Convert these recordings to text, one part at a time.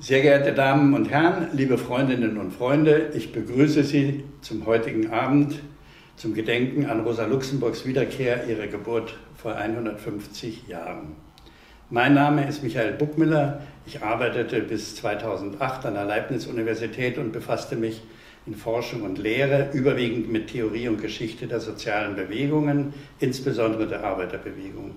Sehr geehrte Damen und Herren, liebe Freundinnen und Freunde, ich begrüße Sie zum heutigen Abend zum Gedenken an Rosa Luxemburgs Wiederkehr ihrer Geburt vor 150 Jahren. Mein Name ist Michael Buckmüller. Ich arbeitete bis 2008 an der Leibniz-Universität und befasste mich in Forschung und Lehre überwiegend mit Theorie und Geschichte der sozialen Bewegungen, insbesondere der Arbeiterbewegung.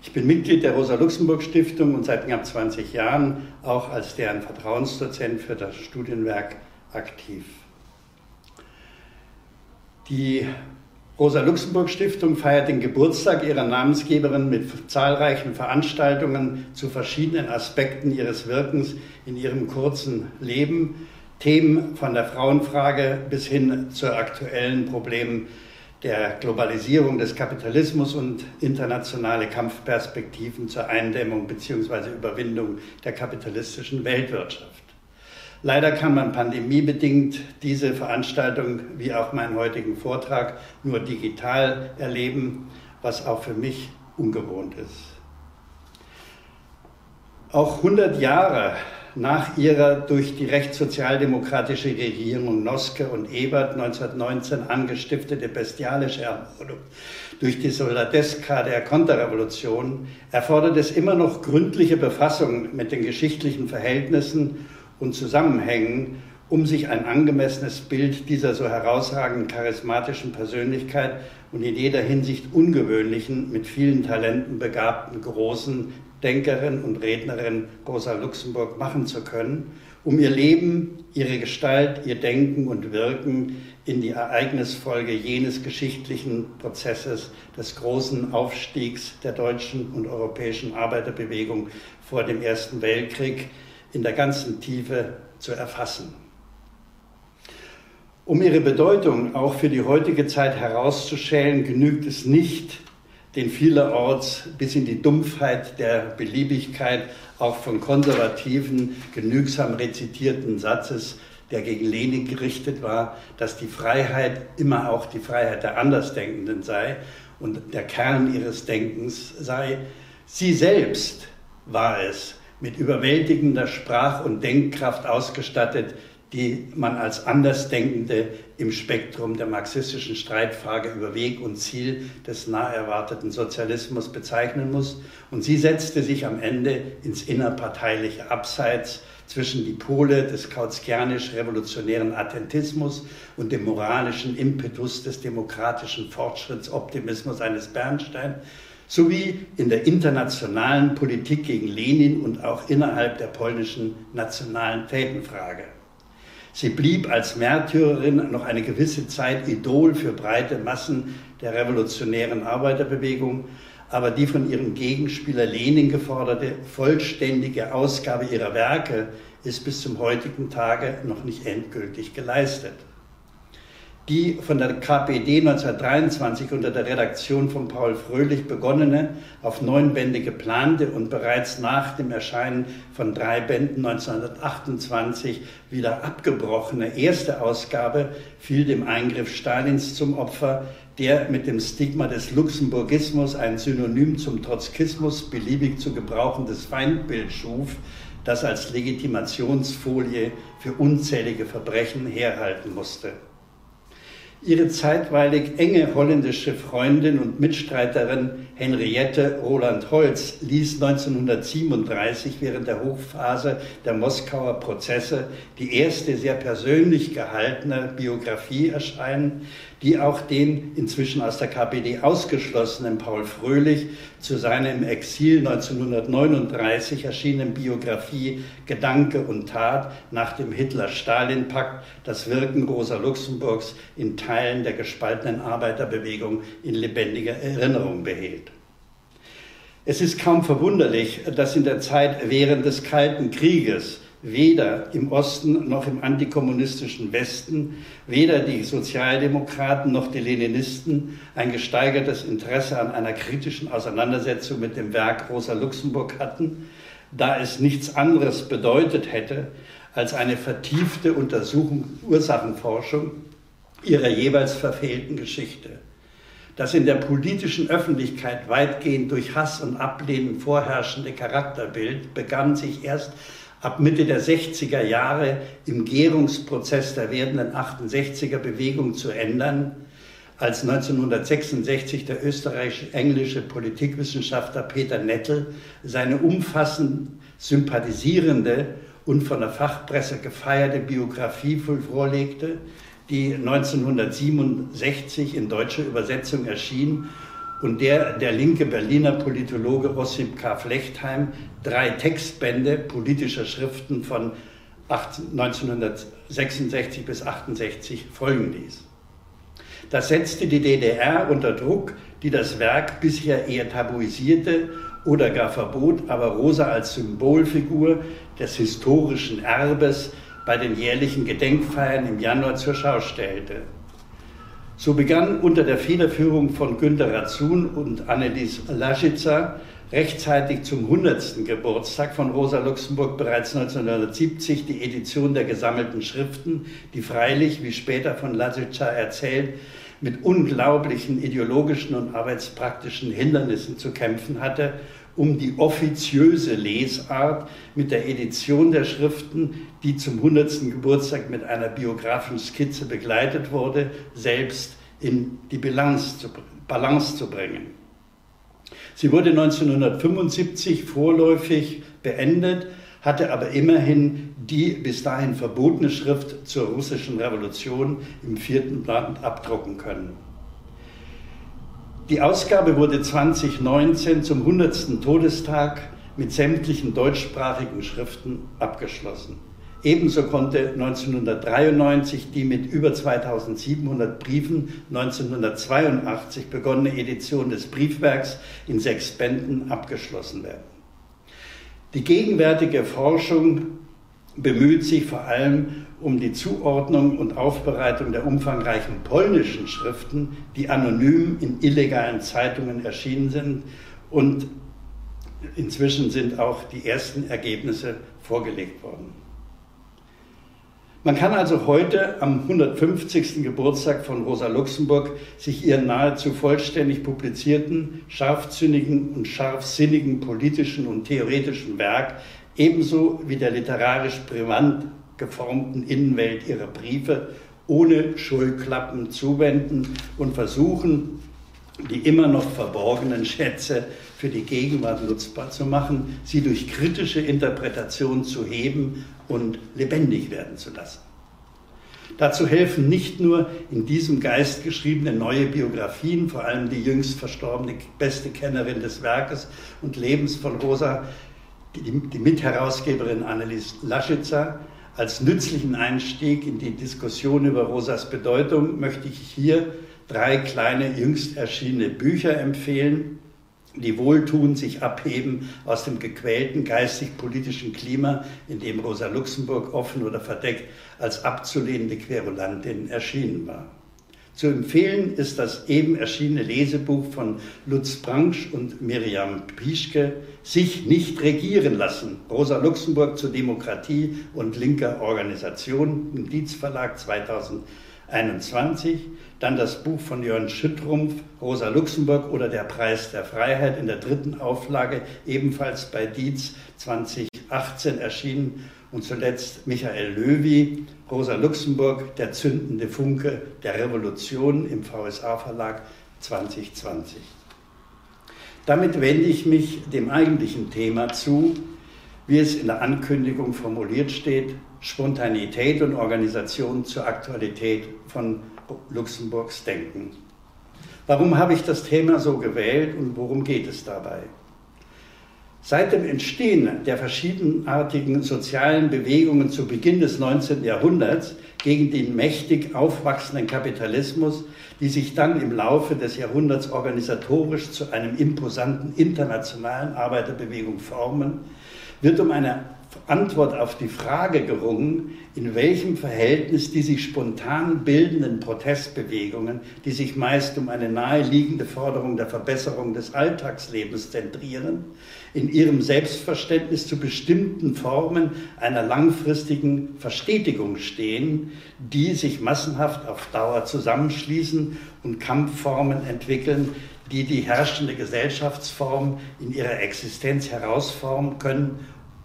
Ich bin Mitglied der Rosa-Luxemburg-Stiftung und seit knapp 20 Jahren auch als deren Vertrauensdozent für das Studienwerk aktiv. Die Rosa-Luxemburg-Stiftung feiert den Geburtstag ihrer Namensgeberin mit zahlreichen Veranstaltungen zu verschiedenen Aspekten ihres Wirkens in ihrem kurzen Leben. Themen von der Frauenfrage bis hin zu aktuellen Problemen der Globalisierung des Kapitalismus und internationale Kampfperspektiven zur Eindämmung bzw. Überwindung der kapitalistischen Weltwirtschaft. Leider kann man pandemiebedingt diese Veranstaltung wie auch meinen heutigen Vortrag nur digital erleben, was auch für mich ungewohnt ist. Auch 100 Jahre nach ihrer durch die rechtssozialdemokratische Regierung Noske und Ebert 1919 angestiftete bestialische Ermordung durch die Soldateska der Konterrevolution erfordert es immer noch gründliche Befassung mit den geschichtlichen Verhältnissen und Zusammenhängen, um sich ein angemessenes Bild dieser so herausragenden charismatischen Persönlichkeit und in jeder Hinsicht ungewöhnlichen, mit vielen Talenten begabten großen Denkerin und Rednerin Rosa Luxemburg machen zu können, um ihr Leben, ihre Gestalt, ihr Denken und Wirken in die Ereignisfolge jenes geschichtlichen Prozesses des großen Aufstiegs der deutschen und europäischen Arbeiterbewegung vor dem Ersten Weltkrieg in der ganzen Tiefe zu erfassen. Um ihre Bedeutung auch für die heutige Zeit herauszustellen, genügt es nicht, den vielerorts bis in die Dumpfheit der Beliebigkeit auch von Konservativen genügsam rezitierten Satzes, der gegen Lenin gerichtet war, dass die Freiheit immer auch die Freiheit der Andersdenkenden sei und der Kern ihres Denkens sei. Sie selbst war es, mit überwältigender Sprach- und Denkkraft ausgestattet, die man als Andersdenkende im Spektrum der marxistischen Streitfrage über Weg und Ziel des nah erwarteten Sozialismus bezeichnen muss. Und sie setzte sich am Ende ins innerparteiliche Abseits zwischen die Pole des kautskianisch-revolutionären Attentismus und dem moralischen Impetus des demokratischen Fortschrittsoptimismus eines Bernstein sowie in der internationalen Politik gegen Lenin und auch innerhalb der polnischen nationalen Fädenfrage. Sie blieb als Märtyrerin noch eine gewisse Zeit Idol für breite Massen der revolutionären Arbeiterbewegung, aber die von ihrem Gegenspieler Lenin geforderte vollständige Ausgabe ihrer Werke ist bis zum heutigen Tage noch nicht endgültig geleistet die von der KPD 1923 unter der Redaktion von Paul Fröhlich begonnene, auf neun Bände geplante und bereits nach dem Erscheinen von drei Bänden 1928 wieder abgebrochene erste Ausgabe fiel dem Eingriff Stalins zum Opfer, der mit dem Stigma des Luxemburgismus ein Synonym zum Trotzkismus beliebig zu gebrauchendes Feindbild schuf, das als Legitimationsfolie für unzählige Verbrechen herhalten musste. Ihre zeitweilig enge holländische Freundin und Mitstreiterin Henriette Roland Holz ließ 1937 während der Hochphase der Moskauer Prozesse die erste sehr persönlich gehaltene Biografie erscheinen, die auch den inzwischen aus der KPD ausgeschlossenen Paul Fröhlich zu seiner im Exil 1939 erschienenen Biografie Gedanke und Tat nach dem Hitler-Stalin-Pakt das Wirken Rosa Luxemburgs in Teilen der gespaltenen Arbeiterbewegung in lebendiger Erinnerung behält. Es ist kaum verwunderlich, dass in der Zeit während des Kalten Krieges weder im Osten noch im antikommunistischen Westen, weder die Sozialdemokraten noch die Leninisten ein gesteigertes Interesse an einer kritischen Auseinandersetzung mit dem Werk Rosa Luxemburg hatten, da es nichts anderes bedeutet hätte als eine vertiefte Untersuchung, Ursachenforschung ihrer jeweils verfehlten Geschichte. Das in der politischen Öffentlichkeit weitgehend durch Hass und Ablehnen vorherrschende Charakterbild begann sich erst ab Mitte der 60er Jahre im Gärungsprozess der werdenden 68er Bewegung zu ändern, als 1966 der österreichisch-englische Politikwissenschaftler Peter Nettel seine umfassend sympathisierende und von der Fachpresse gefeierte Biografie vorlegte, die 1967 in deutscher Übersetzung erschien und der der linke Berliner Politologe Ossip K. Flechtheim drei Textbände politischer Schriften von 1966 bis 1968 folgen ließ. Das setzte die DDR unter Druck, die das Werk bisher eher tabuisierte oder gar verbot, aber Rosa als Symbolfigur des historischen Erbes bei den jährlichen Gedenkfeiern im Januar zur Schau stellte. So begann unter der Federführung von Günter Razun und Annelies Laschitzer rechtzeitig zum 100. Geburtstag von Rosa Luxemburg bereits 1970 die Edition der gesammelten Schriften, die freilich, wie später von Laschitzer erzählt, mit unglaublichen ideologischen und arbeitspraktischen Hindernissen zu kämpfen hatte, um die offiziöse Lesart mit der Edition der Schriften, die zum 100. Geburtstag mit einer biografischen Skizze begleitet wurde, selbst in die Balance zu, Balance zu bringen. Sie wurde 1975 vorläufig beendet, hatte aber immerhin die bis dahin verbotene Schrift zur russischen Revolution im vierten Land abdrucken können. Die Ausgabe wurde 2019 zum 100. Todestag mit sämtlichen deutschsprachigen Schriften abgeschlossen. Ebenso konnte 1993 die mit über 2700 Briefen 1982 begonnene Edition des Briefwerks in sechs Bänden abgeschlossen werden. Die gegenwärtige Forschung bemüht sich vor allem um die Zuordnung und Aufbereitung der umfangreichen polnischen Schriften, die anonym in illegalen Zeitungen erschienen sind und inzwischen sind auch die ersten Ergebnisse vorgelegt worden. Man kann also heute am 150. Geburtstag von Rosa Luxemburg sich ihren nahezu vollständig publizierten, scharfzüngigen und scharfsinnigen politischen und theoretischen Werk ebenso wie der literarisch brillant geformten Innenwelt ihrer Briefe ohne Schulklappen zuwenden und versuchen, die immer noch verborgenen Schätze für die Gegenwart nutzbar zu machen, sie durch kritische Interpretation zu heben und lebendig werden zu lassen. Dazu helfen nicht nur in diesem Geist geschriebene neue Biografien, vor allem die jüngst verstorbene beste Kennerin des Werkes und Lebens von Rosa, die, Mitherausgeberin Annelies Laschitzer. Als nützlichen Einstieg in die Diskussion über Rosas Bedeutung möchte ich hier drei kleine jüngst erschienene Bücher empfehlen die wohltuend sich abheben aus dem gequälten geistig-politischen Klima, in dem Rosa Luxemburg offen oder verdeckt als abzulehnende Querulantin erschienen war. Zu empfehlen ist das eben erschienene Lesebuch von Lutz Bransch und Miriam Pischke, Sich nicht regieren lassen, Rosa Luxemburg zur Demokratie und linker Organisation im Dietz Verlag 2021 dann das Buch von Jörn Schüttrumpf, Rosa Luxemburg oder Der Preis der Freiheit in der dritten Auflage, ebenfalls bei Dietz 2018 erschienen. Und zuletzt Michael Löwy, Rosa Luxemburg, Der zündende Funke der Revolution im VSA Verlag 2020. Damit wende ich mich dem eigentlichen Thema zu, wie es in der Ankündigung formuliert steht, Spontanität und Organisation zur Aktualität von Luxemburgs Denken. Warum habe ich das Thema so gewählt und worum geht es dabei? Seit dem Entstehen der verschiedenartigen sozialen Bewegungen zu Beginn des 19. Jahrhunderts gegen den mächtig aufwachsenden Kapitalismus, die sich dann im Laufe des Jahrhunderts organisatorisch zu einem imposanten internationalen Arbeiterbewegung formen, wird um eine Antwort auf die Frage gerungen, in welchem Verhältnis die sich spontan bildenden Protestbewegungen, die sich meist um eine naheliegende Forderung der Verbesserung des Alltagslebens zentrieren, in ihrem Selbstverständnis zu bestimmten Formen einer langfristigen Verstetigung stehen, die sich massenhaft auf Dauer zusammenschließen und Kampfformen entwickeln, die die herrschende Gesellschaftsform in ihrer Existenz herausformen können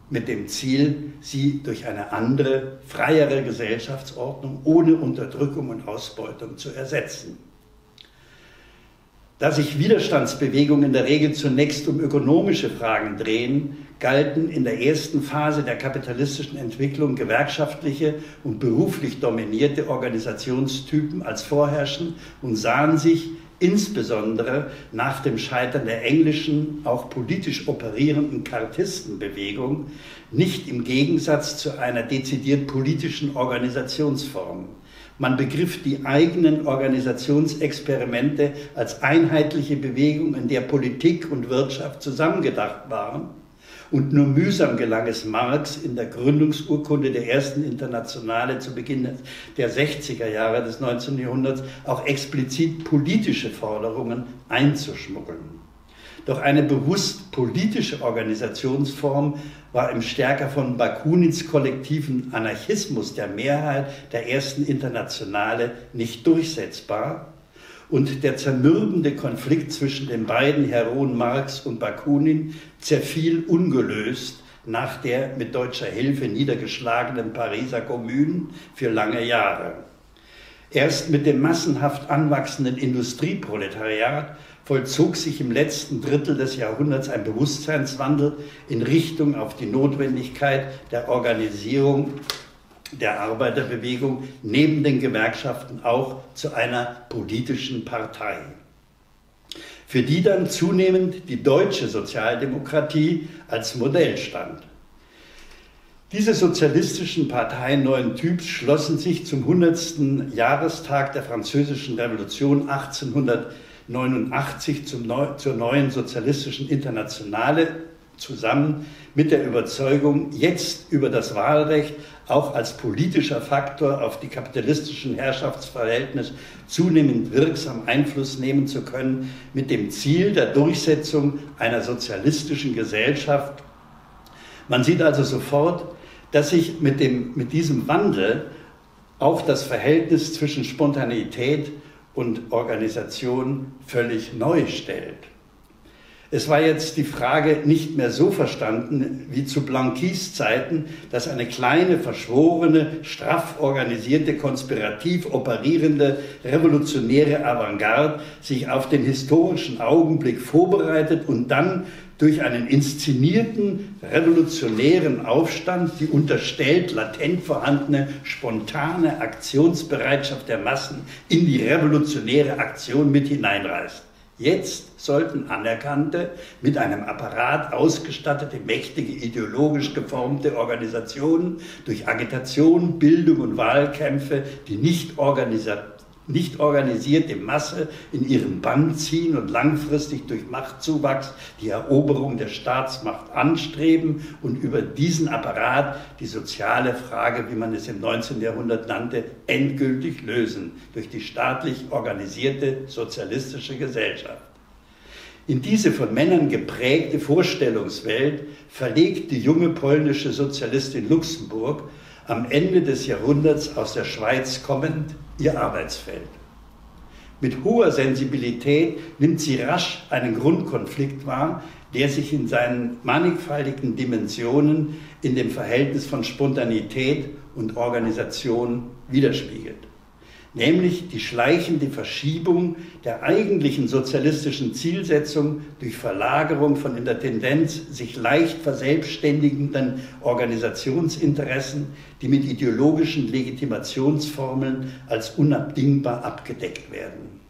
mit dem Ziel, sie durch eine andere, freiere Gesellschaftsordnung ohne Unterdrückung und Ausbeutung zu ersetzen. Da sich Widerstandsbewegungen in der Regel zunächst um ökonomische Fragen drehen, galten in der ersten Phase der kapitalistischen Entwicklung gewerkschaftliche und beruflich dominierte Organisationstypen als vorherrschend und sahen sich insbesondere nach dem Scheitern der englischen, auch politisch operierenden Kartistenbewegung, nicht im Gegensatz zu einer dezidiert politischen Organisationsform. Man begriff die eigenen Organisationsexperimente als einheitliche Bewegung, in der Politik und Wirtschaft zusammengedacht waren. Und nur mühsam gelang es Marx in der Gründungsurkunde der ersten Internationale zu Beginn der 60er Jahre des 19. Jahrhunderts auch explizit politische Forderungen einzuschmuggeln. Doch eine bewusst politische Organisationsform war im stärker von Bakunins kollektiven Anarchismus der Mehrheit der ersten Internationale nicht durchsetzbar und der zermürbende Konflikt zwischen den beiden Heroen Marx und Bakunin zerfiel ungelöst nach der mit deutscher Hilfe niedergeschlagenen Pariser Kommune für lange Jahre. Erst mit dem massenhaft anwachsenden Industrieproletariat vollzog sich im letzten Drittel des Jahrhunderts ein Bewusstseinswandel in Richtung auf die Notwendigkeit der Organisierung der Arbeiterbewegung neben den Gewerkschaften auch zu einer politischen Partei, für die dann zunehmend die deutsche Sozialdemokratie als Modell stand. Diese sozialistischen Parteien neuen Typs schlossen sich zum 100. Jahrestag der Französischen Revolution 1800 1989 zum Neu zur neuen sozialistischen Internationale zusammen mit der Überzeugung, jetzt über das Wahlrecht auch als politischer Faktor auf die kapitalistischen Herrschaftsverhältnisse zunehmend wirksam Einfluss nehmen zu können, mit dem Ziel der Durchsetzung einer sozialistischen Gesellschaft. Man sieht also sofort, dass sich mit, dem, mit diesem Wandel auch das Verhältnis zwischen Spontaneität und Organisation völlig neu stellt. Es war jetzt die Frage nicht mehr so verstanden wie zu Blanquis Zeiten, dass eine kleine, verschworene, straff organisierte, konspirativ operierende, revolutionäre Avantgarde sich auf den historischen Augenblick vorbereitet und dann durch einen inszenierten revolutionären Aufstand die unterstellt latent vorhandene spontane Aktionsbereitschaft der Massen in die revolutionäre Aktion mit hineinreißt. Jetzt sollten anerkannte, mit einem Apparat ausgestattete, mächtige, ideologisch geformte Organisationen durch Agitation, Bildung und Wahlkämpfe die nicht organisiert nicht organisierte Masse in ihren Bann ziehen und langfristig durch Machtzuwachs die Eroberung der Staatsmacht anstreben und über diesen Apparat die soziale Frage, wie man es im 19. Jahrhundert nannte, endgültig lösen durch die staatlich organisierte sozialistische Gesellschaft. In diese von Männern geprägte Vorstellungswelt verlegt die junge polnische Sozialistin Luxemburg am Ende des Jahrhunderts aus der Schweiz kommend ihr Arbeitsfeld. Mit hoher Sensibilität nimmt sie rasch einen Grundkonflikt wahr, der sich in seinen mannigfaltigen Dimensionen in dem Verhältnis von Spontanität und Organisation widerspiegelt nämlich die schleichende Verschiebung der eigentlichen sozialistischen Zielsetzung durch Verlagerung von in der Tendenz sich leicht verselbstständigenden Organisationsinteressen, die mit ideologischen Legitimationsformeln als unabdingbar abgedeckt werden.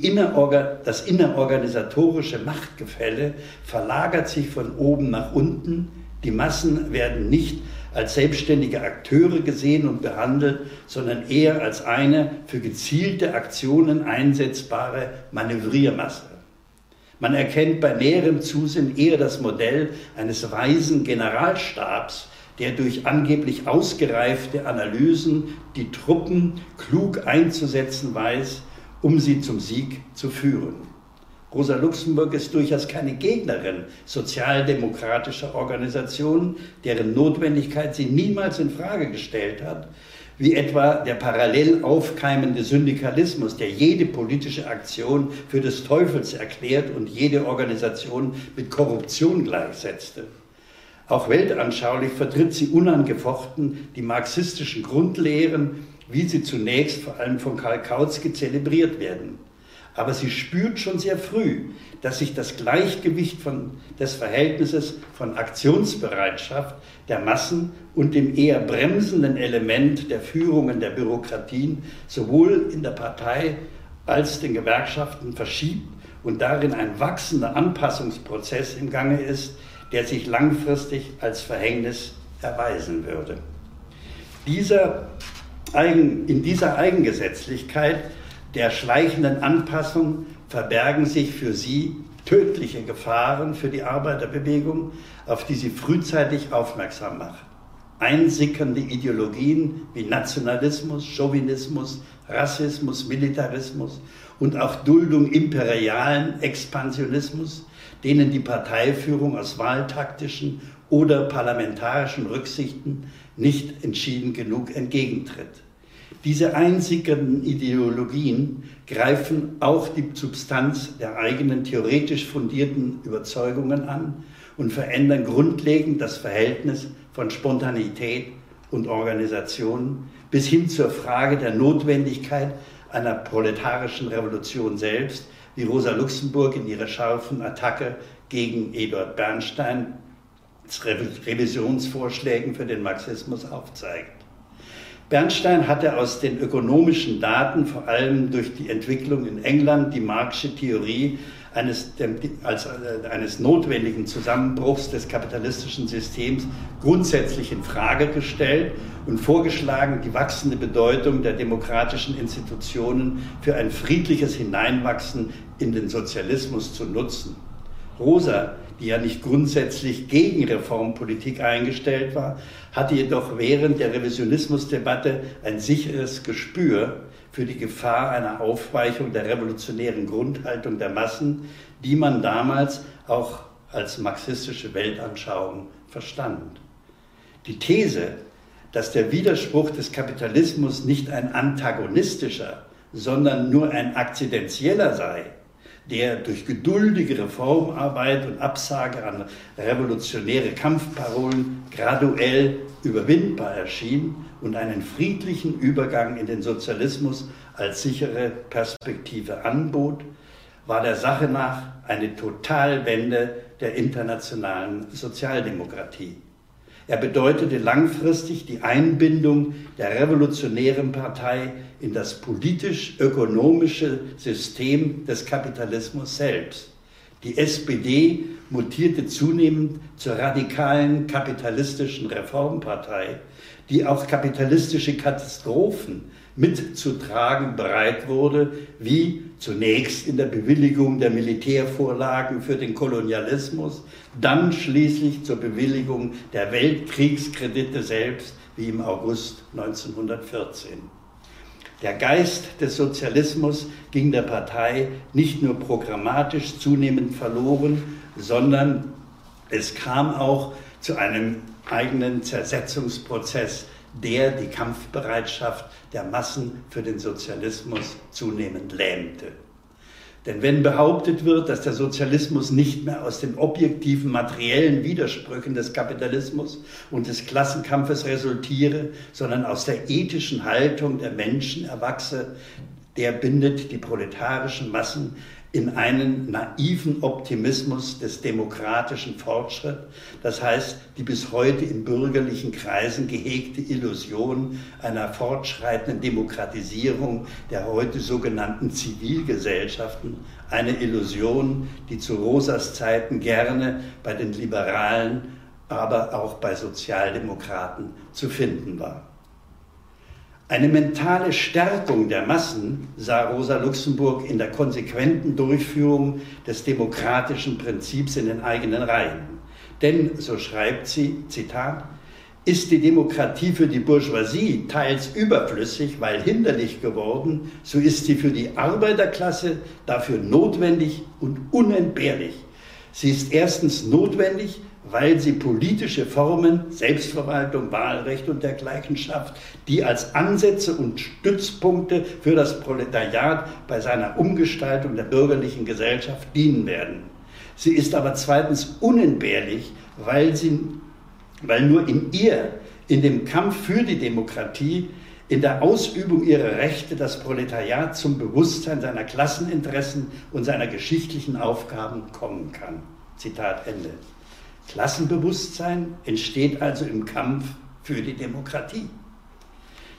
Innerorga das innerorganisatorische Machtgefälle verlagert sich von oben nach unten, die Massen werden nicht als selbstständige Akteure gesehen und behandelt, sondern eher als eine für gezielte Aktionen einsetzbare Manövriermasse. Man erkennt bei näherem Zusehen eher das Modell eines weisen Generalstabs, der durch angeblich ausgereifte Analysen die Truppen klug einzusetzen weiß, um sie zum Sieg zu führen. Rosa Luxemburg ist durchaus keine Gegnerin sozialdemokratischer Organisationen, deren Notwendigkeit sie niemals in Frage gestellt hat, wie etwa der parallel aufkeimende Syndikalismus, der jede politische Aktion für des Teufels erklärt und jede Organisation mit Korruption gleichsetzte. Auch weltanschaulich vertritt sie unangefochten die marxistischen Grundlehren, wie sie zunächst vor allem von Karl Kautsky zelebriert werden. Aber sie spürt schon sehr früh, dass sich das Gleichgewicht von, des Verhältnisses von Aktionsbereitschaft der Massen und dem eher bremsenden Element der Führungen der Bürokratien sowohl in der Partei als den Gewerkschaften verschiebt und darin ein wachsender Anpassungsprozess im Gange ist, der sich langfristig als Verhängnis erweisen würde. Dieser Eigen, in dieser Eigengesetzlichkeit der schleichenden Anpassung verbergen sich für sie tödliche Gefahren für die Arbeiterbewegung, auf die sie frühzeitig aufmerksam macht. Einsickernde Ideologien wie Nationalismus, Chauvinismus, Rassismus, Militarismus und auch Duldung imperialen Expansionismus, denen die Parteiführung aus wahltaktischen oder parlamentarischen Rücksichten nicht entschieden genug entgegentritt. Diese einsickernden Ideologien greifen auch die Substanz der eigenen theoretisch fundierten Überzeugungen an und verändern grundlegend das Verhältnis von Spontanität und Organisation bis hin zur Frage der Notwendigkeit einer proletarischen Revolution selbst, wie Rosa Luxemburg in ihrer scharfen Attacke gegen Eduard Bernstein Revisionsvorschlägen für den Marxismus aufzeigt. Bernstein hatte aus den ökonomischen Daten, vor allem durch die Entwicklung in England, die Marxische Theorie eines, als äh, eines notwendigen Zusammenbruchs des kapitalistischen Systems grundsätzlich in Frage gestellt und vorgeschlagen, die wachsende Bedeutung der demokratischen Institutionen für ein friedliches Hineinwachsen in den Sozialismus zu nutzen. Rosa die ja nicht grundsätzlich gegen Reformpolitik eingestellt war, hatte jedoch während der Revisionismusdebatte ein sicheres Gespür für die Gefahr einer Aufweichung der revolutionären Grundhaltung der Massen, die man damals auch als marxistische Weltanschauung verstand. Die These, dass der Widerspruch des Kapitalismus nicht ein antagonistischer, sondern nur ein akzidentieller sei, der durch geduldige Reformarbeit und Absage an revolutionäre Kampfparolen graduell überwindbar erschien und einen friedlichen Übergang in den Sozialismus als sichere Perspektive anbot, war der Sache nach eine Totalwende der internationalen Sozialdemokratie. Er bedeutete langfristig die Einbindung der revolutionären Partei in das politisch-ökonomische System des Kapitalismus selbst. Die SPD mutierte zunehmend zur radikalen kapitalistischen Reformpartei, die auch kapitalistische Katastrophen mitzutragen bereit wurde, wie zunächst in der Bewilligung der Militärvorlagen für den Kolonialismus, dann schließlich zur Bewilligung der Weltkriegskredite selbst, wie im August 1914. Der Geist des Sozialismus ging der Partei nicht nur programmatisch zunehmend verloren, sondern es kam auch zu einem eigenen Zersetzungsprozess der die Kampfbereitschaft der Massen für den Sozialismus zunehmend lähmte. Denn wenn behauptet wird, dass der Sozialismus nicht mehr aus den objektiven materiellen Widersprüchen des Kapitalismus und des Klassenkampfes resultiere, sondern aus der ethischen Haltung der Menschen erwachse, der bindet die proletarischen Massen in einen naiven Optimismus des demokratischen Fortschritts, das heißt die bis heute in bürgerlichen Kreisen gehegte Illusion einer fortschreitenden Demokratisierung der heute sogenannten Zivilgesellschaften, eine Illusion, die zu Rosas Zeiten gerne bei den Liberalen, aber auch bei Sozialdemokraten zu finden war. Eine mentale Stärkung der Massen sah Rosa Luxemburg in der konsequenten Durchführung des demokratischen Prinzips in den eigenen Reihen. Denn, so schreibt sie, Zitat, ist die Demokratie für die Bourgeoisie teils überflüssig, weil hinderlich geworden, so ist sie für die Arbeiterklasse dafür notwendig und unentbehrlich. Sie ist erstens notwendig, weil sie politische Formen, Selbstverwaltung, Wahlrecht und dergleichen schafft, die als Ansätze und Stützpunkte für das Proletariat bei seiner Umgestaltung der bürgerlichen Gesellschaft dienen werden. Sie ist aber zweitens unentbehrlich, weil sie weil nur in ihr, in dem Kampf für die Demokratie, in der Ausübung ihrer Rechte das Proletariat zum Bewusstsein seiner Klasseninteressen und seiner geschichtlichen Aufgaben kommen kann. Zitat Ende. Klassenbewusstsein entsteht also im Kampf für die Demokratie.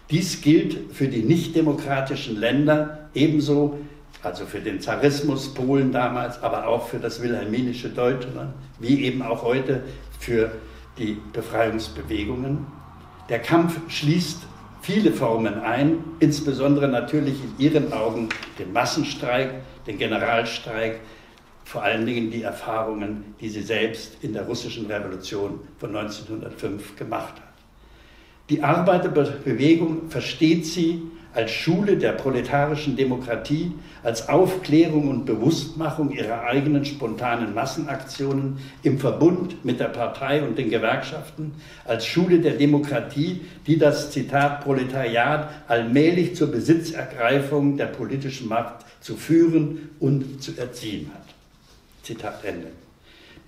Dies gilt für die nichtdemokratischen Länder ebenso, also für den Zarismus Polen damals, aber auch für das wilhelminische Deutschland, wie eben auch heute für die Befreiungsbewegungen. Der Kampf schließt viele Formen ein, insbesondere natürlich in ihren Augen den Massenstreik, den Generalstreik, vor allen Dingen die Erfahrungen, die sie selbst in der russischen Revolution von 1905 gemacht hat. Die Arbeiterbewegung versteht sie als Schule der proletarischen Demokratie, als Aufklärung und Bewusstmachung ihrer eigenen spontanen Massenaktionen im Verbund mit der Partei und den Gewerkschaften, als Schule der Demokratie, die das Zitat Proletariat allmählich zur Besitzergreifung der politischen Macht zu führen und zu erziehen hat. Zitat Ende.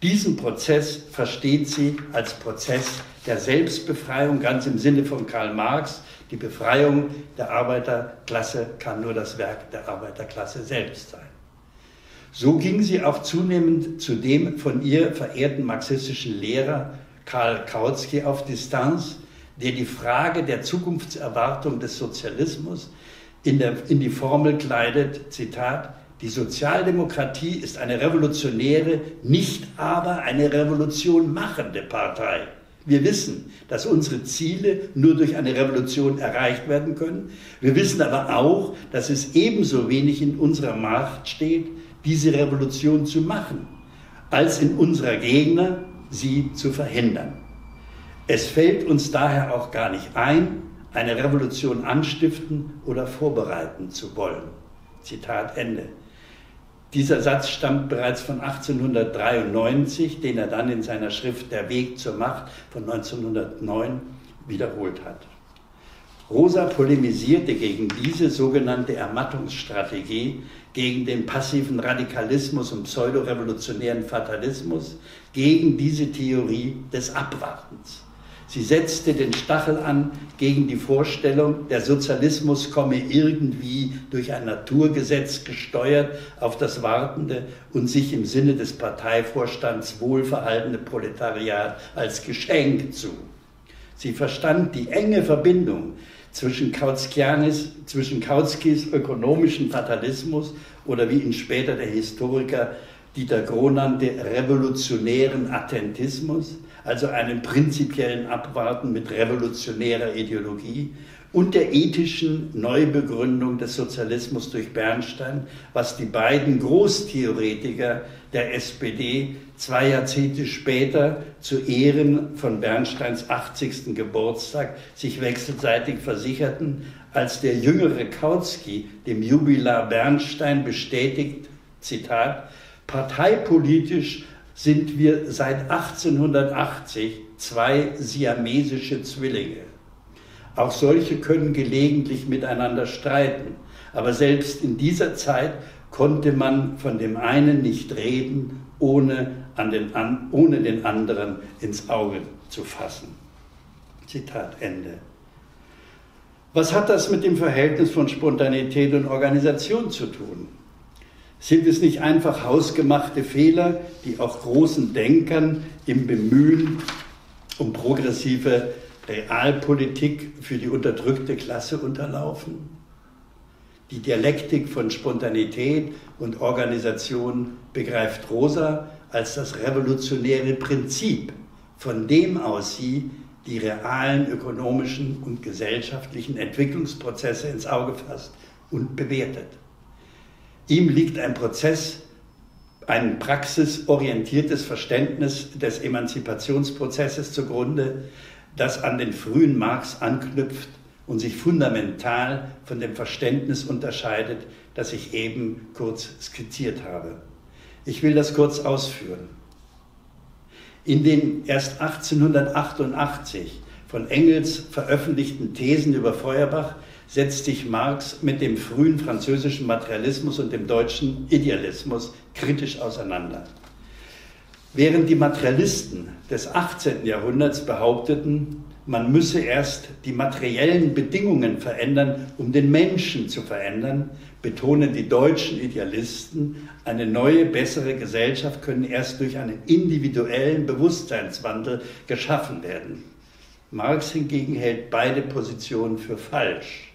Diesen Prozess versteht sie als Prozess der Selbstbefreiung, ganz im Sinne von Karl Marx. Die Befreiung der Arbeiterklasse kann nur das Werk der Arbeiterklasse selbst sein. So ging sie auch zunehmend zu dem von ihr verehrten marxistischen Lehrer Karl Kautsky auf Distanz, der die Frage der Zukunftserwartung des Sozialismus in, der, in die Formel kleidet, Zitat, die Sozialdemokratie ist eine revolutionäre, nicht aber eine Revolution machende Partei. Wir wissen, dass unsere Ziele nur durch eine Revolution erreicht werden können. Wir wissen aber auch, dass es ebenso wenig in unserer Macht steht, diese Revolution zu machen, als in unserer Gegner, sie zu verhindern. Es fällt uns daher auch gar nicht ein, eine Revolution anstiften oder vorbereiten zu wollen. Zitat Ende. Dieser Satz stammt bereits von 1893, den er dann in seiner Schrift Der Weg zur Macht von 1909 wiederholt hat. Rosa polemisierte gegen diese sogenannte Ermattungsstrategie, gegen den passiven Radikalismus und pseudorevolutionären Fatalismus, gegen diese Theorie des Abwartens. Sie setzte den Stachel an gegen die Vorstellung, der Sozialismus komme irgendwie durch ein Naturgesetz gesteuert auf das wartende und sich im Sinne des Parteivorstands wohlverhaltene Proletariat als Geschenk zu. Sie verstand die enge Verbindung zwischen zwischen Kautskis ökonomischen Fatalismus oder wie ihn später der Historiker Dieter Groh nannte, revolutionären Attentismus also einem prinzipiellen Abwarten mit revolutionärer Ideologie und der ethischen Neubegründung des Sozialismus durch Bernstein, was die beiden Großtheoretiker der SPD zwei Jahrzehnte später zu Ehren von Bernsteins 80. Geburtstag sich wechselseitig versicherten, als der jüngere Kautsky dem Jubilar Bernstein bestätigt, Zitat, parteipolitisch sind wir seit 1880 zwei siamesische Zwillinge. Auch solche können gelegentlich miteinander streiten, aber selbst in dieser Zeit konnte man von dem einen nicht reden, ohne, an den, an, ohne den anderen ins Auge zu fassen. Zitat Ende. Was hat das mit dem Verhältnis von Spontanität und Organisation zu tun? Sind es nicht einfach hausgemachte Fehler, die auch großen Denkern im Bemühen um progressive Realpolitik für die unterdrückte Klasse unterlaufen? Die Dialektik von Spontanität und Organisation begreift Rosa als das revolutionäre Prinzip, von dem aus sie die realen ökonomischen und gesellschaftlichen Entwicklungsprozesse ins Auge fasst und bewertet. Ihm liegt ein Prozess, ein praxisorientiertes Verständnis des Emanzipationsprozesses zugrunde, das an den frühen Marx anknüpft und sich fundamental von dem Verständnis unterscheidet, das ich eben kurz skizziert habe. Ich will das kurz ausführen. In den erst 1888 von Engels veröffentlichten Thesen über Feuerbach setzt sich Marx mit dem frühen französischen Materialismus und dem deutschen Idealismus kritisch auseinander. Während die Materialisten des 18. Jahrhunderts behaupteten, man müsse erst die materiellen Bedingungen verändern, um den Menschen zu verändern, betonen die deutschen Idealisten, eine neue, bessere Gesellschaft könne erst durch einen individuellen Bewusstseinswandel geschaffen werden. Marx hingegen hält beide Positionen für falsch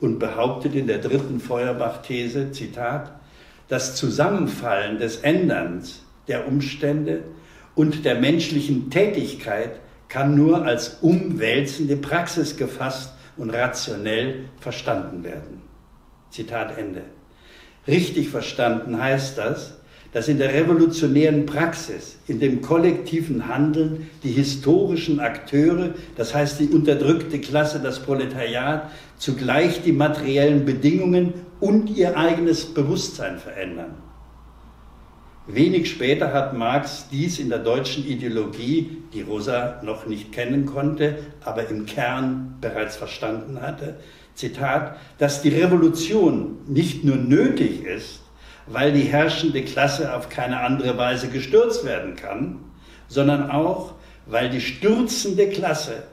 und behauptet in der dritten Feuerbach-These, Zitat, das Zusammenfallen des Änderns der Umstände und der menschlichen Tätigkeit kann nur als umwälzende Praxis gefasst und rationell verstanden werden. Zitat Ende. Richtig verstanden heißt das, dass in der revolutionären Praxis, in dem kollektiven Handeln die historischen Akteure, das heißt die unterdrückte Klasse, das Proletariat, zugleich die materiellen Bedingungen und ihr eigenes Bewusstsein verändern. Wenig später hat Marx dies in der deutschen Ideologie, die Rosa noch nicht kennen konnte, aber im Kern bereits verstanden hatte, Zitat, dass die Revolution nicht nur nötig ist, weil die herrschende Klasse auf keine andere Weise gestürzt werden kann, sondern auch, weil die stürzende Klasse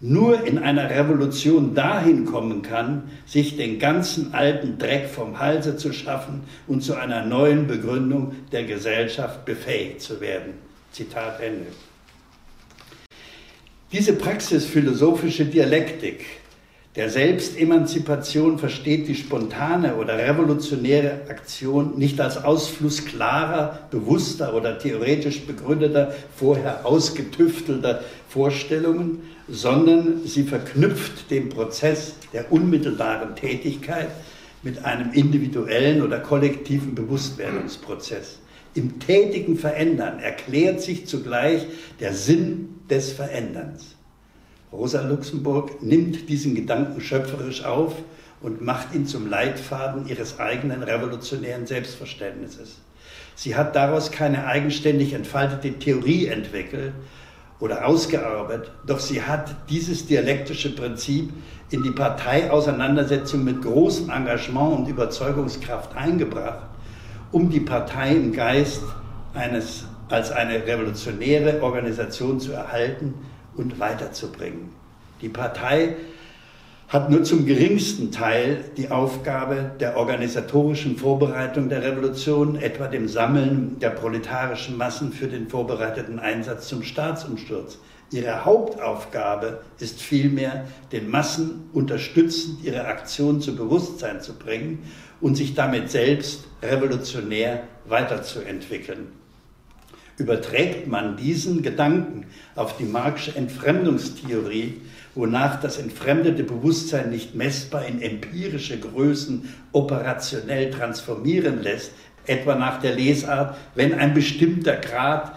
nur in einer Revolution dahin kommen kann, sich den ganzen alten Dreck vom Halse zu schaffen und zu einer neuen Begründung der Gesellschaft befähigt zu werden. Zitat Ende. Diese praxisphilosophische Dialektik der Selbstemanzipation versteht die spontane oder revolutionäre Aktion nicht als Ausfluss klarer, bewusster oder theoretisch begründeter, vorher ausgetüftelter Vorstellungen, sondern sie verknüpft den Prozess der unmittelbaren Tätigkeit mit einem individuellen oder kollektiven Bewusstwerdungsprozess. Im tätigen Verändern erklärt sich zugleich der Sinn des Veränderns. Rosa Luxemburg nimmt diesen Gedanken schöpferisch auf und macht ihn zum Leitfaden ihres eigenen revolutionären Selbstverständnisses. Sie hat daraus keine eigenständig entfaltete Theorie entwickelt oder ausgearbeitet, doch sie hat dieses dialektische Prinzip in die Parteiauseinandersetzung mit großem Engagement und Überzeugungskraft eingebracht, um die Partei im Geist eines, als eine revolutionäre Organisation zu erhalten, und weiterzubringen. Die Partei hat nur zum geringsten Teil die Aufgabe der organisatorischen Vorbereitung der Revolution, etwa dem Sammeln der proletarischen Massen für den vorbereiteten Einsatz zum Staatsumsturz. Ihre Hauptaufgabe ist vielmehr, den Massen unterstützend ihre Aktion zu Bewusstsein zu bringen und sich damit selbst revolutionär weiterzuentwickeln. Überträgt man diesen Gedanken auf die Marxische Entfremdungstheorie, wonach das entfremdete Bewusstsein nicht messbar in empirische Größen operationell transformieren lässt, etwa nach der Lesart, wenn ein bestimmter Grad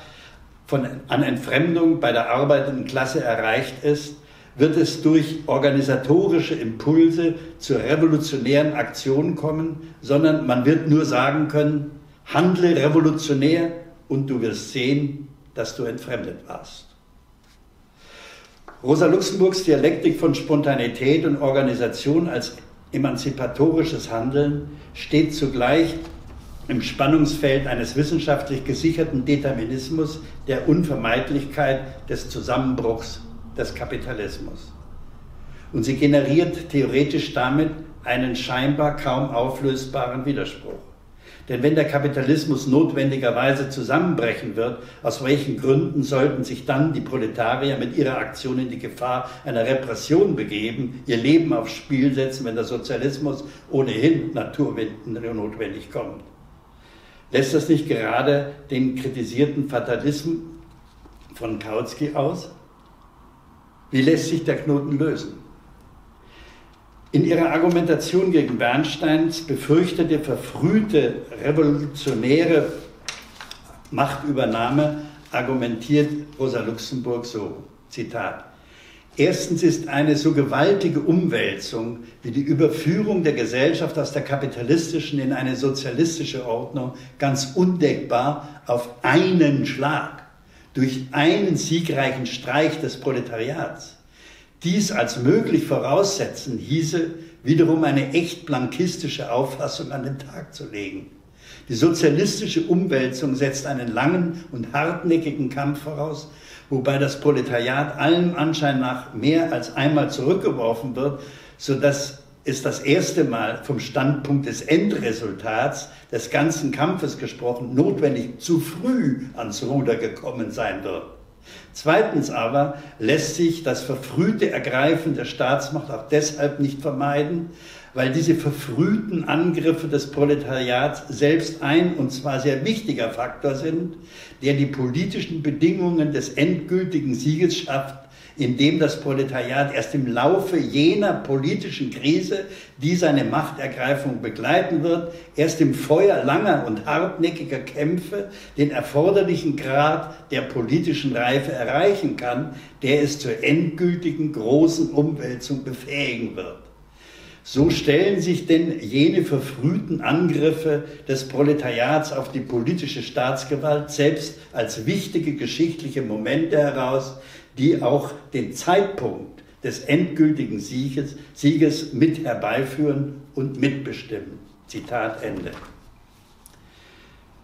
von, an Entfremdung bei der arbeitenden Klasse erreicht ist, wird es durch organisatorische Impulse zur revolutionären Aktion kommen, sondern man wird nur sagen können, handle revolutionär und du wirst sehen, dass du entfremdet warst. Rosa Luxemburgs Dialektik von Spontanität und Organisation als emanzipatorisches Handeln steht zugleich im Spannungsfeld eines wissenschaftlich gesicherten Determinismus der Unvermeidlichkeit des Zusammenbruchs des Kapitalismus. Und sie generiert theoretisch damit einen scheinbar kaum auflösbaren Widerspruch. Denn wenn der Kapitalismus notwendigerweise zusammenbrechen wird, aus welchen Gründen sollten sich dann die Proletarier mit ihrer Aktion in die Gefahr einer Repression begeben, ihr Leben aufs Spiel setzen, wenn der Sozialismus ohnehin naturnotwendig kommt? Lässt das nicht gerade den kritisierten Fatalismus von Kautsky aus? Wie lässt sich der Knoten lösen? In ihrer Argumentation gegen Bernsteins befürchtete verfrühte revolutionäre Machtübernahme argumentiert Rosa Luxemburg so, Zitat, Erstens ist eine so gewaltige Umwälzung wie die Überführung der Gesellschaft aus der kapitalistischen in eine sozialistische Ordnung ganz undeckbar auf einen Schlag durch einen siegreichen Streich des Proletariats. Dies als möglich voraussetzen hieße, wiederum eine echt blankistische Auffassung an den Tag zu legen. Die sozialistische Umwälzung setzt einen langen und hartnäckigen Kampf voraus, wobei das Proletariat allem Anschein nach mehr als einmal zurückgeworfen wird, sodass es das erste Mal vom Standpunkt des Endresultats des ganzen Kampfes gesprochen, notwendig zu früh ans Ruder gekommen sein wird. Zweitens aber lässt sich das verfrühte Ergreifen der Staatsmacht auch deshalb nicht vermeiden, weil diese verfrühten Angriffe des Proletariats selbst ein und zwar sehr wichtiger Faktor sind, der die politischen Bedingungen des endgültigen Sieges schafft, indem das Proletariat erst im Laufe jener politischen Krise, die seine Machtergreifung begleiten wird, erst im Feuer langer und hartnäckiger Kämpfe den erforderlichen Grad der politischen Reife erreichen kann, der es zur endgültigen großen Umwälzung befähigen wird. So stellen sich denn jene verfrühten Angriffe des Proletariats auf die politische Staatsgewalt selbst als wichtige geschichtliche Momente heraus, die auch den Zeitpunkt des endgültigen Sieges, Sieges mit herbeiführen und mitbestimmen. Zitat Ende.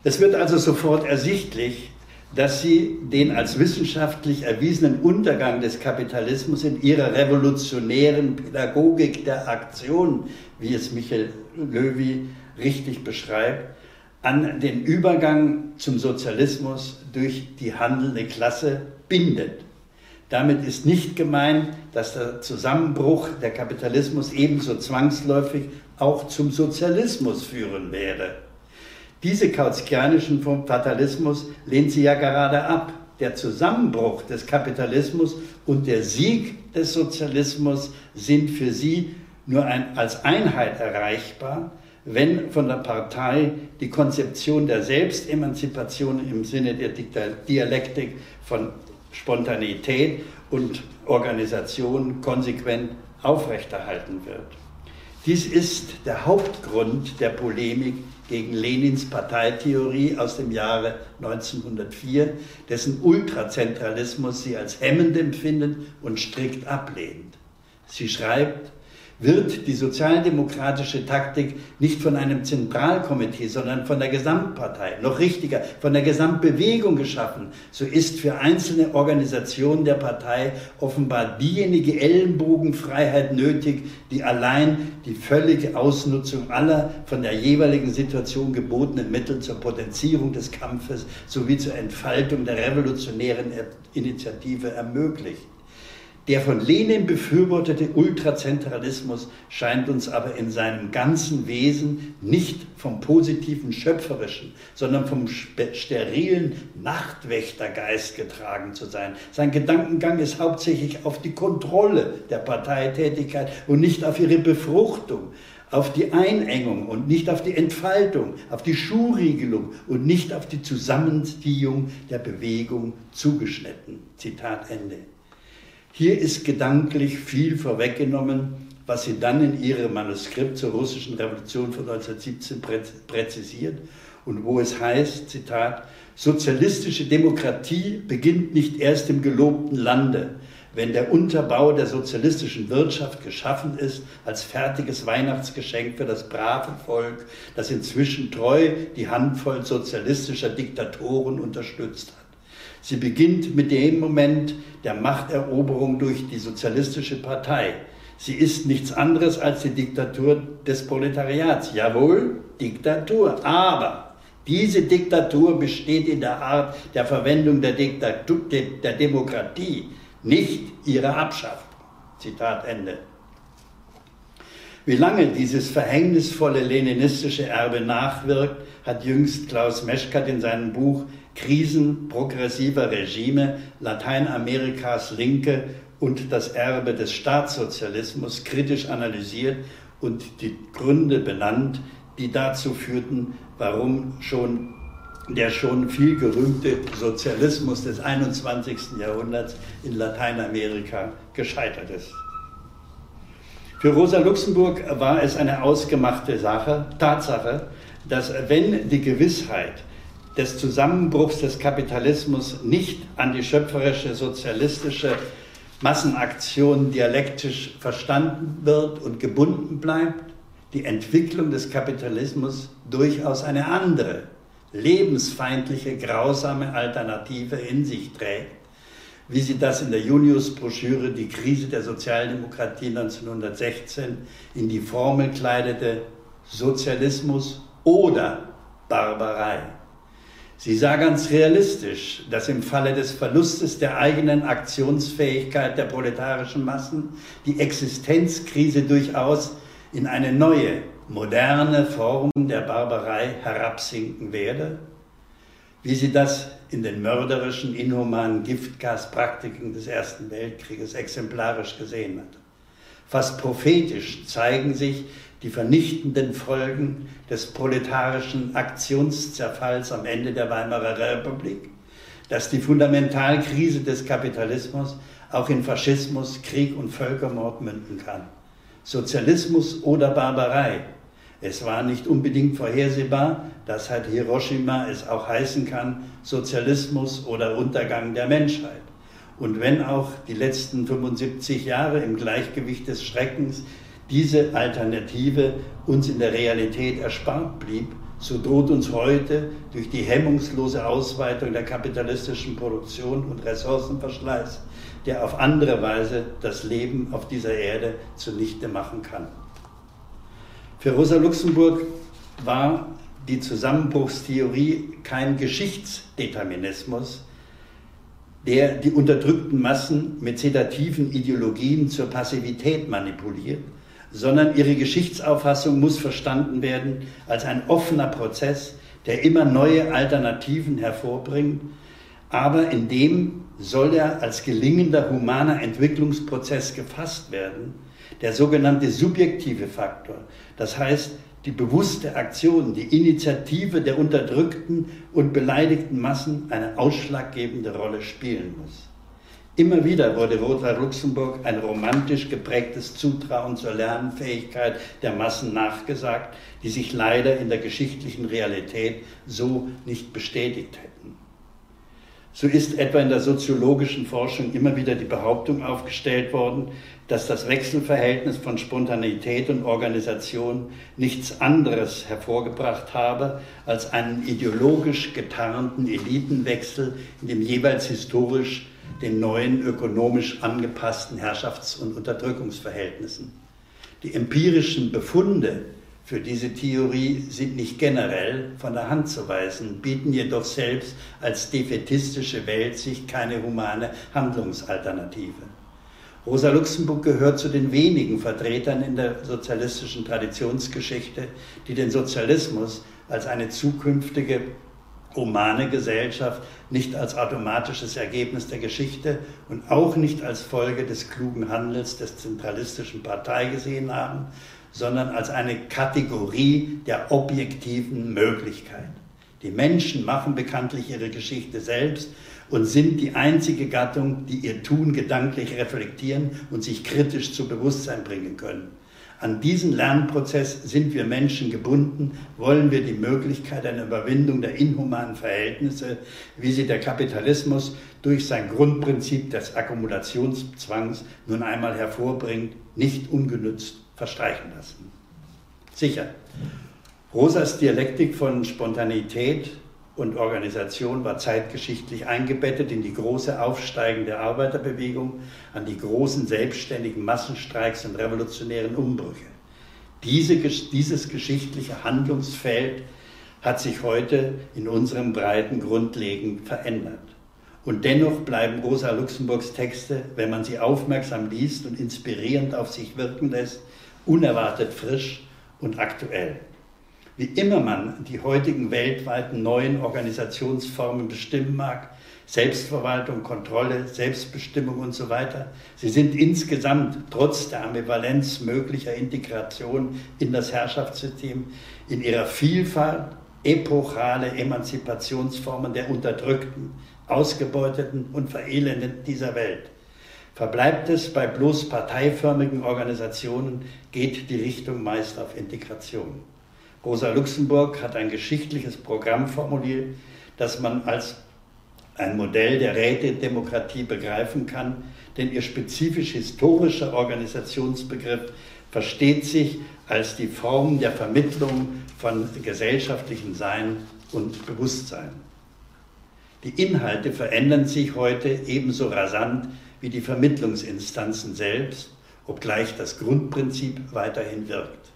Es wird also sofort ersichtlich, dass sie den als wissenschaftlich erwiesenen Untergang des Kapitalismus in ihrer revolutionären Pädagogik der Aktion, wie es Michael Löwy richtig beschreibt, an den Übergang zum Sozialismus durch die handelnde Klasse bindet. Damit ist nicht gemeint, dass der Zusammenbruch der Kapitalismus ebenso zwangsläufig auch zum Sozialismus führen werde. Diese kautskianischen Fatalismus lehnt sie ja gerade ab. Der Zusammenbruch des Kapitalismus und der Sieg des Sozialismus sind für sie nur ein, als Einheit erreichbar, wenn von der Partei die Konzeption der Selbstemanzipation im Sinne der Dialektik von Spontanität und Organisation konsequent aufrechterhalten wird. Dies ist der Hauptgrund der Polemik gegen Lenins Parteitheorie aus dem Jahre 1904, dessen Ultrazentralismus sie als hemmend empfindet und strikt ablehnt. Sie schreibt, wird die sozialdemokratische Taktik nicht von einem Zentralkomitee, sondern von der Gesamtpartei, noch richtiger, von der Gesamtbewegung geschaffen, so ist für einzelne Organisationen der Partei offenbar diejenige Ellenbogenfreiheit nötig, die allein die völlige Ausnutzung aller von der jeweiligen Situation gebotenen Mittel zur Potenzierung des Kampfes sowie zur Entfaltung der revolutionären Initiative ermöglicht. Der von Lenin befürwortete Ultrazentralismus scheint uns aber in seinem ganzen Wesen nicht vom positiven Schöpferischen, sondern vom sterilen Nachtwächtergeist getragen zu sein. Sein Gedankengang ist hauptsächlich auf die Kontrolle der Parteitätigkeit und nicht auf ihre Befruchtung, auf die Einengung und nicht auf die Entfaltung, auf die Schuhriegelung und nicht auf die Zusammenziehung der Bewegung zugeschnitten. Zitat Ende. Hier ist gedanklich viel vorweggenommen, was sie dann in ihrem Manuskript zur russischen Revolution von 1917 präzisiert und wo es heißt, Zitat, sozialistische Demokratie beginnt nicht erst im gelobten Lande, wenn der Unterbau der sozialistischen Wirtschaft geschaffen ist als fertiges Weihnachtsgeschenk für das brave Volk, das inzwischen treu die Handvoll sozialistischer Diktatoren unterstützt hat. Sie beginnt mit dem Moment der Machteroberung durch die Sozialistische Partei. Sie ist nichts anderes als die Diktatur des Proletariats. Jawohl, Diktatur. Aber diese Diktatur besteht in der Art der Verwendung der, Diktatur, der Demokratie, nicht ihrer Abschaffung. Zitat Ende. Wie lange dieses verhängnisvolle leninistische Erbe nachwirkt, hat jüngst Klaus Meschkat in seinem Buch Krisen progressiver Regime Lateinamerikas Linke und das Erbe des Staatssozialismus kritisch analysiert und die Gründe benannt, die dazu führten, warum schon der schon viel gerühmte Sozialismus des 21. Jahrhunderts in Lateinamerika gescheitert ist. Für Rosa Luxemburg war es eine ausgemachte Sache, Tatsache, dass wenn die Gewissheit des Zusammenbruchs des Kapitalismus nicht an die schöpferische sozialistische Massenaktion dialektisch verstanden wird und gebunden bleibt, die Entwicklung des Kapitalismus durchaus eine andere, lebensfeindliche, grausame Alternative in sich trägt, wie sie das in der Junius-Broschüre Die Krise der Sozialdemokratie 1916 in die Formel kleidete Sozialismus oder Barbarei. Sie sah ganz realistisch, dass im Falle des Verlustes der eigenen Aktionsfähigkeit der proletarischen Massen die Existenzkrise durchaus in eine neue, moderne Form der Barbarei herabsinken werde, wie sie das in den mörderischen, inhumanen Giftgaspraktiken des Ersten Weltkrieges exemplarisch gesehen hat. Fast prophetisch zeigen sich die vernichtenden Folgen des proletarischen Aktionszerfalls am Ende der Weimarer Republik, dass die Fundamentalkrise des Kapitalismus auch in Faschismus, Krieg und Völkermord münden kann. Sozialismus oder Barbarei. Es war nicht unbedingt vorhersehbar, dass halt Hiroshima es auch heißen kann, Sozialismus oder Untergang der Menschheit. Und wenn auch die letzten 75 Jahre im Gleichgewicht des Schreckens diese Alternative uns in der Realität erspart blieb, so droht uns heute durch die hemmungslose Ausweitung der kapitalistischen Produktion und Ressourcenverschleiß, der auf andere Weise das Leben auf dieser Erde zunichte machen kann. Für Rosa Luxemburg war die Zusammenbruchstheorie kein Geschichtsdeterminismus, der die unterdrückten Massen mit sedativen Ideologien zur Passivität manipuliert, sondern ihre Geschichtsauffassung muss verstanden werden als ein offener Prozess, der immer neue Alternativen hervorbringt, aber in dem soll er als gelingender humaner Entwicklungsprozess gefasst werden, der sogenannte subjektive Faktor, das heißt die bewusste Aktion, die Initiative der unterdrückten und beleidigten Massen eine ausschlaggebende Rolle spielen muss. Immer wieder wurde Rosa Luxemburg ein romantisch geprägtes Zutrauen zur Lernfähigkeit der Massen nachgesagt, die sich leider in der geschichtlichen Realität so nicht bestätigt hätten. So ist etwa in der soziologischen Forschung immer wieder die Behauptung aufgestellt worden, dass das Wechselverhältnis von Spontaneität und Organisation nichts anderes hervorgebracht habe als einen ideologisch getarnten Elitenwechsel in dem jeweils historisch den neuen ökonomisch angepassten Herrschafts- und Unterdrückungsverhältnissen. Die empirischen Befunde für diese Theorie sind nicht generell von der Hand zu weisen, bieten jedoch selbst als defetistische Weltsicht keine humane Handlungsalternative. Rosa Luxemburg gehört zu den wenigen Vertretern in der sozialistischen Traditionsgeschichte, die den Sozialismus als eine zukünftige humane Gesellschaft nicht als automatisches Ergebnis der Geschichte und auch nicht als Folge des klugen Handels der zentralistischen Partei gesehen haben, sondern als eine Kategorie der objektiven Möglichkeit. Die Menschen machen bekanntlich ihre Geschichte selbst und sind die einzige Gattung, die ihr Tun gedanklich reflektieren und sich kritisch zu Bewusstsein bringen können. An diesen Lernprozess sind wir Menschen gebunden, wollen wir die Möglichkeit einer Überwindung der inhumanen Verhältnisse, wie sie der Kapitalismus durch sein Grundprinzip des Akkumulationszwangs nun einmal hervorbringt, nicht ungenützt verstreichen lassen. Sicher, Rosas Dialektik von Spontanität und Organisation war zeitgeschichtlich eingebettet in die große aufsteigende Arbeiterbewegung, an die großen selbstständigen Massenstreiks und revolutionären Umbrüche. Diese, dieses geschichtliche Handlungsfeld hat sich heute in unserem Breiten grundlegend verändert. Und dennoch bleiben Rosa Luxemburgs Texte, wenn man sie aufmerksam liest und inspirierend auf sich wirken lässt, unerwartet frisch und aktuell. Wie immer man die heutigen weltweiten neuen Organisationsformen bestimmen mag, Selbstverwaltung, Kontrolle, Selbstbestimmung und so weiter, sie sind insgesamt trotz der Ambivalenz möglicher Integration in das Herrschaftssystem in ihrer Vielfalt epochale Emanzipationsformen der Unterdrückten, Ausgebeuteten und Verelendeten dieser Welt. Verbleibt es bei bloß parteiförmigen Organisationen, geht die Richtung meist auf Integration. Rosa Luxemburg hat ein geschichtliches Programm formuliert, das man als ein Modell der Rätedemokratie begreifen kann, denn ihr spezifisch historischer Organisationsbegriff versteht sich als die Form der Vermittlung von gesellschaftlichem Sein und Bewusstsein. Die Inhalte verändern sich heute ebenso rasant wie die Vermittlungsinstanzen selbst, obgleich das Grundprinzip weiterhin wirkt.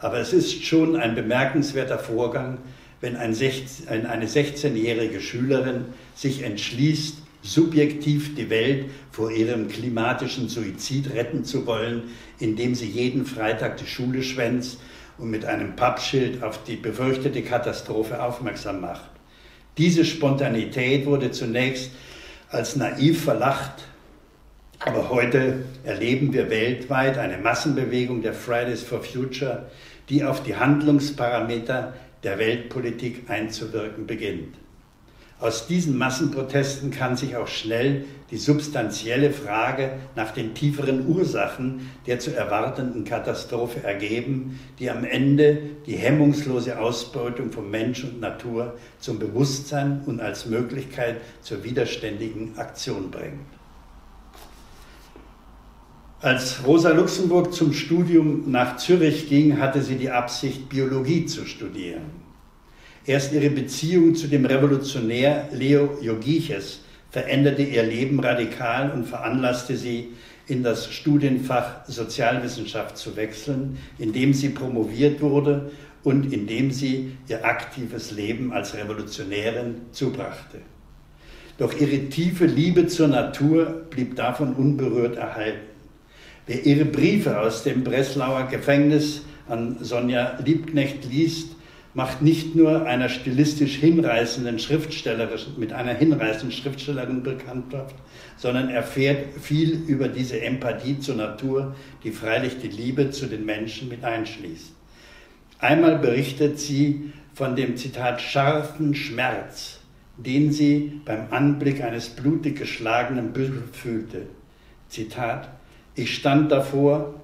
Aber es ist schon ein bemerkenswerter Vorgang, wenn ein 16, eine 16-jährige Schülerin sich entschließt, subjektiv die Welt vor ihrem klimatischen Suizid retten zu wollen, indem sie jeden Freitag die Schule schwänzt und mit einem Pappschild auf die befürchtete Katastrophe aufmerksam macht. Diese Spontanität wurde zunächst als naiv verlacht, aber heute erleben wir weltweit eine Massenbewegung der Fridays for Future, die auf die Handlungsparameter der Weltpolitik einzuwirken beginnt. Aus diesen Massenprotesten kann sich auch schnell die substanzielle Frage nach den tieferen Ursachen der zu erwartenden Katastrophe ergeben, die am Ende die hemmungslose Ausbeutung von Mensch und Natur zum Bewusstsein und als Möglichkeit zur widerständigen Aktion bringt. Als Rosa Luxemburg zum Studium nach Zürich ging, hatte sie die Absicht, Biologie zu studieren. Erst ihre Beziehung zu dem Revolutionär Leo Jogiches veränderte ihr Leben radikal und veranlasste sie, in das Studienfach Sozialwissenschaft zu wechseln, in dem sie promoviert wurde und in dem sie ihr aktives Leben als Revolutionärin zubrachte. Doch ihre tiefe Liebe zur Natur blieb davon unberührt erhalten. Wer ihre Briefe aus dem Breslauer Gefängnis an Sonja Liebknecht liest, macht nicht nur einer stilistisch hinreißenden Schriftstellerin, mit einer hinreißenden Schriftstellerin Bekanntschaft, sondern erfährt viel über diese Empathie zur Natur, die freilich die Liebe zu den Menschen mit einschließt. Einmal berichtet sie von dem Zitat scharfen Schmerz, den sie beim Anblick eines blutig geschlagenen Büffels fühlte. Zitat, ich stand davor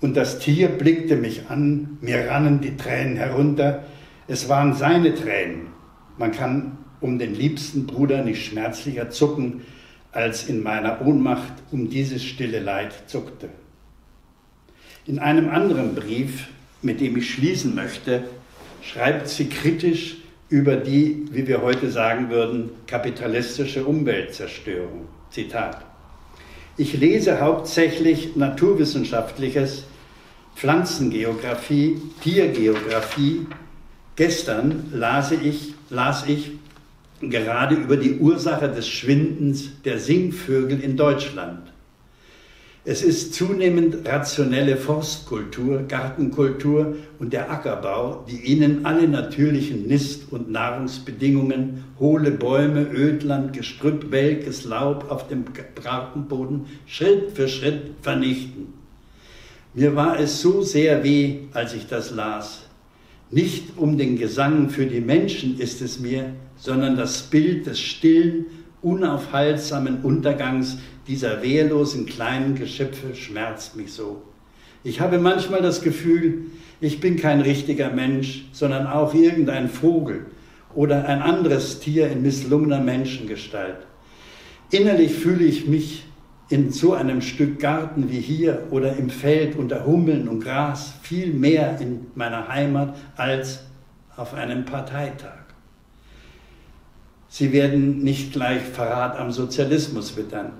und das Tier blickte mich an, mir rannen die Tränen herunter. Es waren seine Tränen. Man kann um den liebsten Bruder nicht schmerzlicher zucken, als in meiner Ohnmacht um dieses stille Leid zuckte. In einem anderen Brief, mit dem ich schließen möchte, schreibt sie kritisch über die, wie wir heute sagen würden, kapitalistische Umweltzerstörung. Zitat. Ich lese hauptsächlich Naturwissenschaftliches Pflanzengeografie, Tiergeografie. Gestern las ich, las ich gerade über die Ursache des Schwindens der Singvögel in Deutschland. Es ist zunehmend rationelle Forstkultur, Gartenkultur und der Ackerbau, die ihnen alle natürlichen Nist- und Nahrungsbedingungen, hohle Bäume, Ödland, Gestrüpp, welkes Laub auf dem Gartenboden Schritt für Schritt vernichten. Mir war es so sehr weh, als ich das las. Nicht um den Gesang für die Menschen ist es mir, sondern das Bild des stillen, unaufhaltsamen Untergangs dieser wehrlosen kleinen Geschöpfe schmerzt mich so. Ich habe manchmal das Gefühl, ich bin kein richtiger Mensch, sondern auch irgendein Vogel oder ein anderes Tier in misslungener Menschengestalt. Innerlich fühle ich mich in so einem Stück Garten wie hier oder im Feld unter Hummeln und Gras viel mehr in meiner Heimat als auf einem Parteitag. Sie werden nicht gleich Verrat am Sozialismus wittern.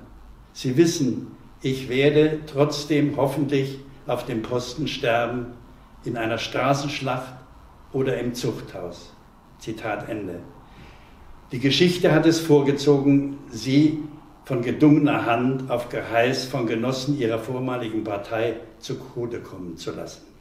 Sie wissen, ich werde trotzdem hoffentlich auf dem Posten sterben, in einer Straßenschlacht oder im Zuchthaus. Zitat Ende. Die Geschichte hat es vorgezogen, sie von gedungener Hand auf Geheiß von Genossen ihrer vormaligen Partei zugrunde kommen zu lassen.